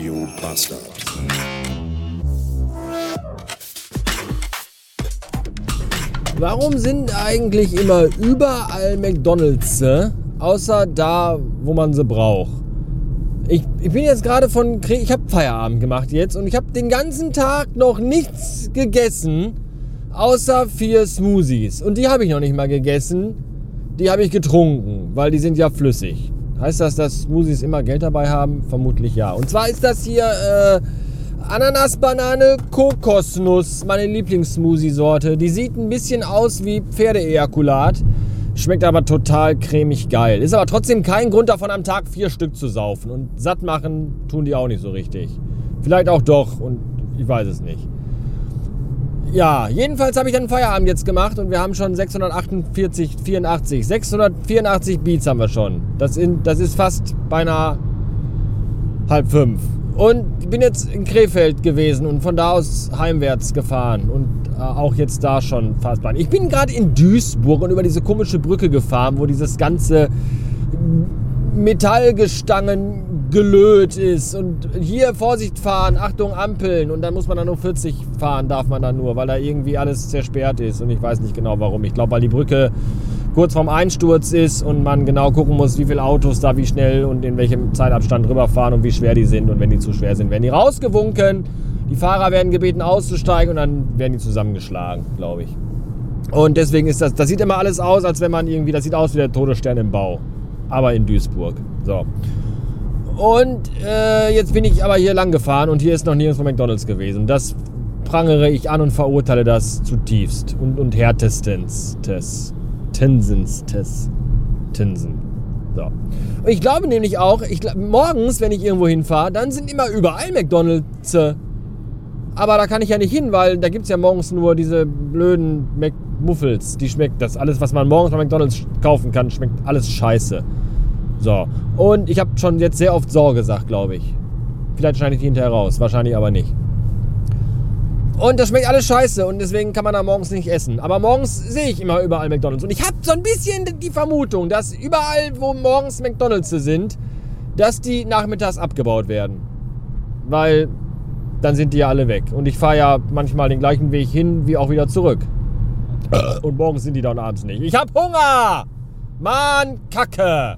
Radio Bastard. Warum sind eigentlich immer überall McDonalds, äh? außer da, wo man sie braucht? Ich, ich bin jetzt gerade von, ich habe Feierabend gemacht jetzt und ich habe den ganzen Tag noch nichts gegessen, außer vier Smoothies. Und die habe ich noch nicht mal gegessen, die habe ich getrunken, weil die sind ja flüssig. Heißt das, dass Smoothies immer Geld dabei haben? Vermutlich ja. Und zwar ist das hier äh, Ananas, Banane, Kokosnuss, meine Lieblings-Smoothie-Sorte. Die sieht ein bisschen aus wie Pferdeejakulat. Schmeckt aber total cremig geil. Ist aber trotzdem kein Grund davon, am Tag vier Stück zu saufen. Und satt machen tun die auch nicht so richtig. Vielleicht auch doch und ich weiß es nicht. Ja, jedenfalls habe ich dann Feierabend jetzt gemacht und wir haben schon 648, 84, 684 Beats haben wir schon. Das, in, das ist fast beinahe halb fünf. Und ich bin jetzt in Krefeld gewesen und von da aus heimwärts gefahren und äh, auch jetzt da schon fast Ich bin gerade in Duisburg und über diese komische Brücke gefahren, wo dieses ganze Metallgestangen gelöt ist und hier Vorsicht fahren, Achtung Ampeln und dann muss man dann nur 40 fahren, darf man dann nur, weil da irgendwie alles zersperrt ist und ich weiß nicht genau warum. Ich glaube, weil die Brücke kurz vorm Einsturz ist und man genau gucken muss, wie viele Autos da wie schnell und in welchem Zeitabstand rüberfahren und wie schwer die sind und wenn die zu schwer sind, werden die rausgewunken. Die Fahrer werden gebeten auszusteigen und dann werden die zusammengeschlagen, glaube ich. Und deswegen ist das, das sieht immer alles aus, als wenn man irgendwie, das sieht aus wie der Todesstern im Bau. Aber in Duisburg. So. Und äh, jetzt bin ich aber hier lang gefahren und hier ist noch nirgends McDonalds gewesen. Das prangere ich an und verurteile das zutiefst und, und härtestens. Tes. Tinsens. Tes. Tinsen. So. Und ich glaube nämlich auch, ich, morgens, wenn ich irgendwo hinfahre, dann sind immer überall McDonalds. Aber da kann ich ja nicht hin, weil da gibt es ja morgens nur diese blöden McMuffels. Die schmeckt das. Alles, was man morgens bei McDonalds kaufen kann, schmeckt alles scheiße. So. Und ich habe schon jetzt sehr oft so gesagt, glaube ich. Vielleicht schneide ich die hinterher raus, wahrscheinlich aber nicht. Und das schmeckt alles scheiße und deswegen kann man da morgens nicht essen. Aber morgens sehe ich immer überall McDonalds. Und ich habe so ein bisschen die Vermutung, dass überall, wo morgens McDonalds sind, dass die nachmittags abgebaut werden. Weil dann sind die ja alle weg. Und ich fahre ja manchmal den gleichen Weg hin wie auch wieder zurück. Und morgens sind die dann abends nicht. Ich habe Hunger! Mann, Kacke!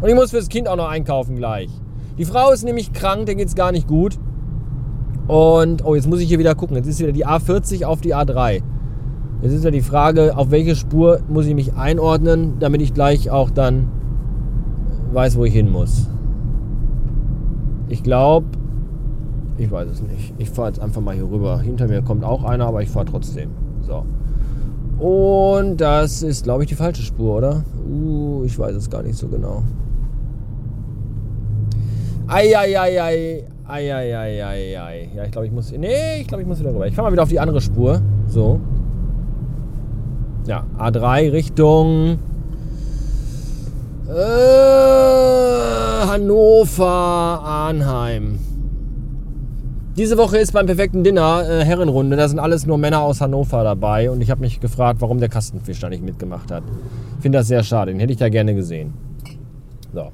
Und ich muss fürs Kind auch noch einkaufen gleich. Die Frau ist nämlich krank, der geht es gar nicht gut. Und, oh, jetzt muss ich hier wieder gucken. Jetzt ist wieder die A40 auf die A3. Jetzt ist ja die Frage, auf welche Spur muss ich mich einordnen, damit ich gleich auch dann weiß, wo ich hin muss. Ich glaube, ich weiß es nicht. Ich fahre jetzt einfach mal hier rüber. Hinter mir kommt auch einer, aber ich fahre trotzdem. So. Und das ist, glaube ich, die falsche Spur, oder? Uh, ich weiß es gar nicht so genau. Eieieiei. Eieieiei. Ja, ich glaube, ich muss. Nee, ich glaube, ich muss wieder rüber. Ich fahre mal wieder auf die andere Spur. So. Ja, A3 Richtung. Äh, Hannover, Arnheim. Diese Woche ist beim perfekten Dinner äh, Herrenrunde. Da sind alles nur Männer aus Hannover dabei. Und ich habe mich gefragt, warum der Kastenfisch da nicht mitgemacht hat. Ich finde das sehr schade. Den hätte ich da gerne gesehen. So.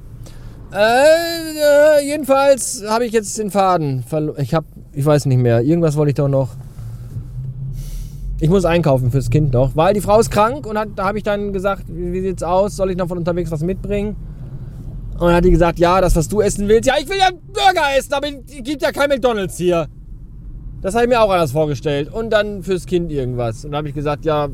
Äh, äh, jedenfalls habe ich jetzt den Faden. Ich habe, ich weiß nicht mehr. Irgendwas wollte ich doch noch. Ich muss einkaufen fürs Kind noch, weil die Frau ist krank und hat, da habe ich dann gesagt, wie, sieht's aus? Soll ich noch von unterwegs was mitbringen? Und dann hat die gesagt, ja, das, was du essen willst. Ja, ich will ja Burger essen, aber es gibt ja kein McDonalds hier. Das habe ich mir auch anders vorgestellt. Und dann fürs Kind irgendwas. Und dann habe ich gesagt, ja,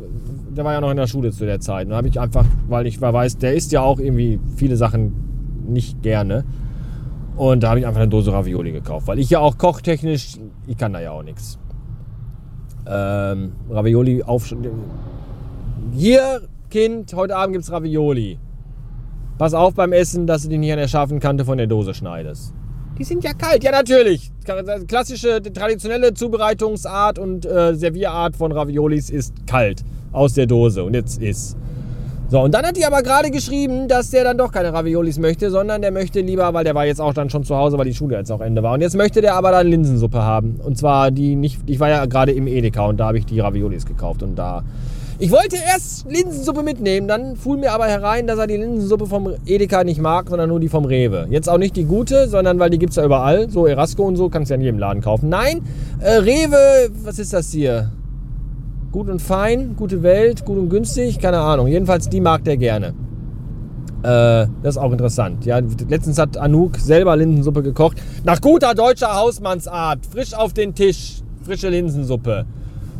der war ja noch in der Schule zu der Zeit. Und dann habe ich einfach, weil ich weiß, der isst ja auch irgendwie viele Sachen nicht gerne. Und da habe ich einfach eine Dose Ravioli gekauft, weil ich ja auch kochtechnisch, ich kann da ja auch nichts. Ähm, Ravioli auf. Hier, Kind, heute Abend gibt es Ravioli. Pass auf beim Essen, dass du dich nicht an der scharfen Kante von der Dose schneidest. Die sind ja kalt, ja natürlich. Klassische, traditionelle Zubereitungsart und äh, Servierart von Raviolis ist kalt aus der Dose und jetzt ist. So, und dann hat die aber gerade geschrieben, dass der dann doch keine Raviolis möchte, sondern der möchte lieber, weil der war jetzt auch dann schon zu Hause, weil die Schule jetzt auch Ende war. Und jetzt möchte der aber dann Linsensuppe haben. Und zwar die nicht, ich war ja gerade im Edeka und da habe ich die Raviolis gekauft. Und da Ich wollte erst Linsensuppe mitnehmen, dann fuhl mir aber herein, dass er die Linsensuppe vom Edeka nicht mag, sondern nur die vom Rewe. Jetzt auch nicht die gute, sondern weil die gibt es ja überall. So Erasco und so kannst du ja in jedem Laden kaufen. Nein, äh, Rewe, was ist das hier? Gut und fein, gute Welt, gut und günstig, keine Ahnung. Jedenfalls die mag der gerne. Äh, das ist auch interessant. Ja, letztens hat Anouk selber Linsensuppe gekocht. Nach guter deutscher Hausmannsart. Frisch auf den Tisch. Frische Linsensuppe.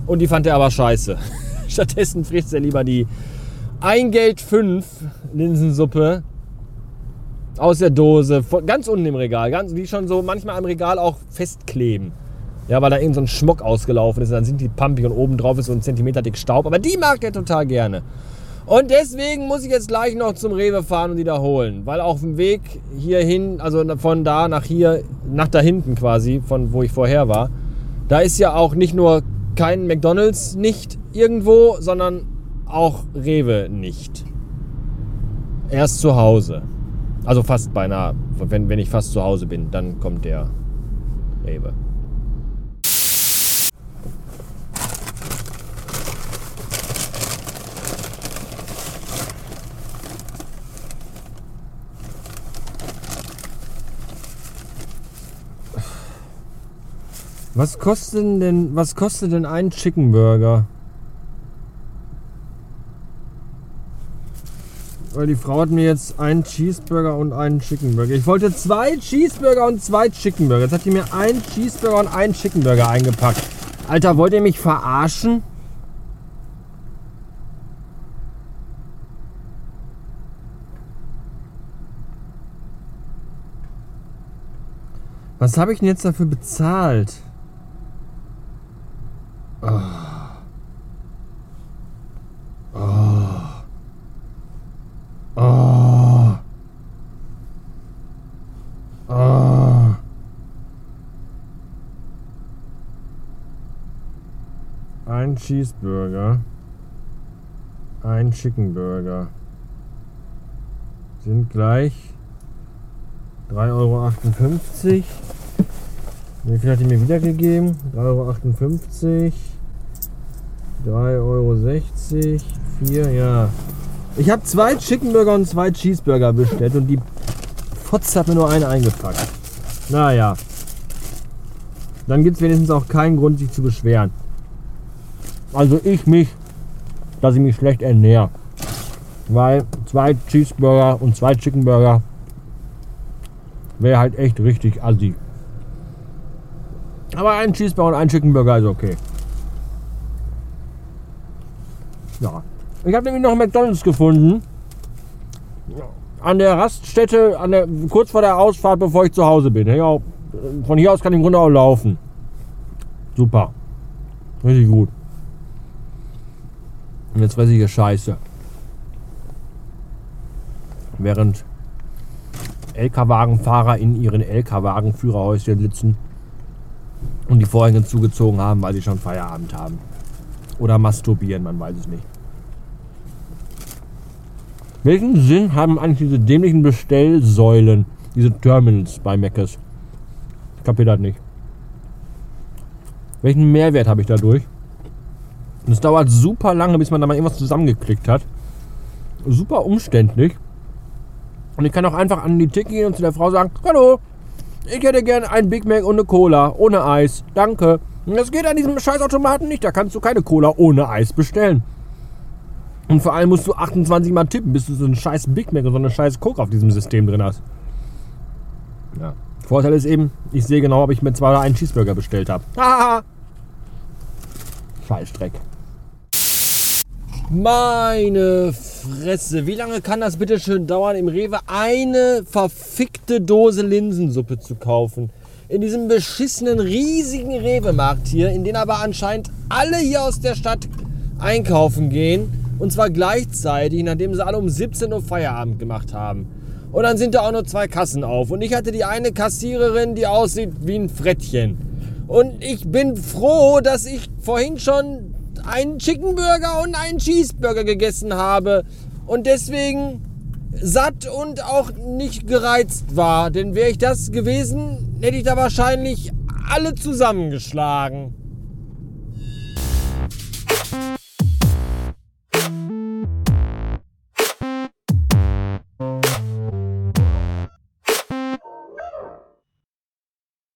Und die fand er aber scheiße. Stattdessen frisst er lieber die Eingeld 5 Linsensuppe aus der Dose, ganz unten im Regal, ganz, die schon so manchmal am Regal auch festkleben. Ja, weil da irgend so ein Schmuck ausgelaufen ist, dann sind die pumpig und oben drauf ist so ein Zentimeter dick Staub. Aber die mag der total gerne. Und deswegen muss ich jetzt gleich noch zum Rewe fahren und die da holen. Weil auf dem Weg hierhin, also von da nach hier, nach da hinten quasi, von wo ich vorher war, da ist ja auch nicht nur kein McDonalds nicht irgendwo, sondern auch Rewe nicht. Erst zu Hause. Also fast beinahe. Wenn, wenn ich fast zu Hause bin, dann kommt der Rewe. Was kostet denn, was kostet denn ein Chicken Burger? Weil die Frau hat mir jetzt einen Cheeseburger und einen Chicken Burger. Ich wollte zwei Cheeseburger und zwei Chicken Burger. Jetzt hat die mir einen Cheeseburger und einen Chicken Burger eingepackt. Alter, wollt ihr mich verarschen? Was habe ich denn jetzt dafür bezahlt? Oh. Oh. Oh. Oh. Ein Cheeseburger. Ein Chicken Burger. Sind gleich 3,58 Euro. Wie viel hat die mir wiedergegeben? 3,58 Euro. 3,60 Euro. 4, ja. Ich habe zwei Chicken Burger und zwei Cheeseburger bestellt und die Fotze hat mir nur eine eingepackt. Naja. Dann gibt es wenigstens auch keinen Grund, sich zu beschweren. Also ich mich, dass ich mich schlecht ernähre. Weil zwei Cheeseburger und zwei Chicken Burger wäre halt echt richtig assi. Aber ein Cheeseburger und ein Chicken Burger ist okay. Ja. Ich habe nämlich noch McDonalds gefunden. An der Raststätte, an der, kurz vor der Ausfahrt, bevor ich zu Hause bin. Ja, von hier aus kann ich im Grunde auch laufen. Super. Richtig gut. Und jetzt fresse ich hier Scheiße. Während LKW-Wagenfahrer in ihren LKW-Wagenführerhäuschen sitzen und die Vorhänge zugezogen haben, weil sie schon Feierabend haben. Oder masturbieren, man weiß es nicht. Welchen Sinn haben eigentlich diese dämlichen Bestellsäulen, diese Terminals bei Meckes? Ich kapiere das nicht. Welchen Mehrwert habe ich dadurch? Und es dauert super lange, bis man da mal irgendwas zusammengeklickt hat. Super umständlich. Und ich kann auch einfach an die Tick gehen und zu der Frau sagen, hallo, ich hätte gerne einen Big Mac eine Cola, ohne Eis. Danke. Das geht an diesem Scheißautomaten nicht. Da kannst du keine Cola ohne Eis bestellen. Und vor allem musst du 28 Mal tippen, bis du so einen scheiß Big Mac und so eine scheiß Coke auf diesem System drin hast. Ja. Vorteil ist eben, ich sehe genau, ob ich mir zwei oder einen Cheeseburger bestellt habe. Haha! Scheißdreck. Meine Fresse, wie lange kann das bitte schön dauern, im Rewe eine verfickte Dose Linsensuppe zu kaufen? In diesem beschissenen riesigen Rewe-Markt hier, in den aber anscheinend alle hier aus der Stadt einkaufen gehen. Und zwar gleichzeitig, nachdem sie alle um 17 Uhr Feierabend gemacht haben. Und dann sind da auch nur zwei Kassen auf. Und ich hatte die eine Kassiererin, die aussieht wie ein Frettchen. Und ich bin froh, dass ich vorhin schon einen Chicken Burger und einen Cheeseburger gegessen habe und deswegen satt und auch nicht gereizt war. Denn wäre ich das gewesen, hätte ich da wahrscheinlich alle zusammengeschlagen.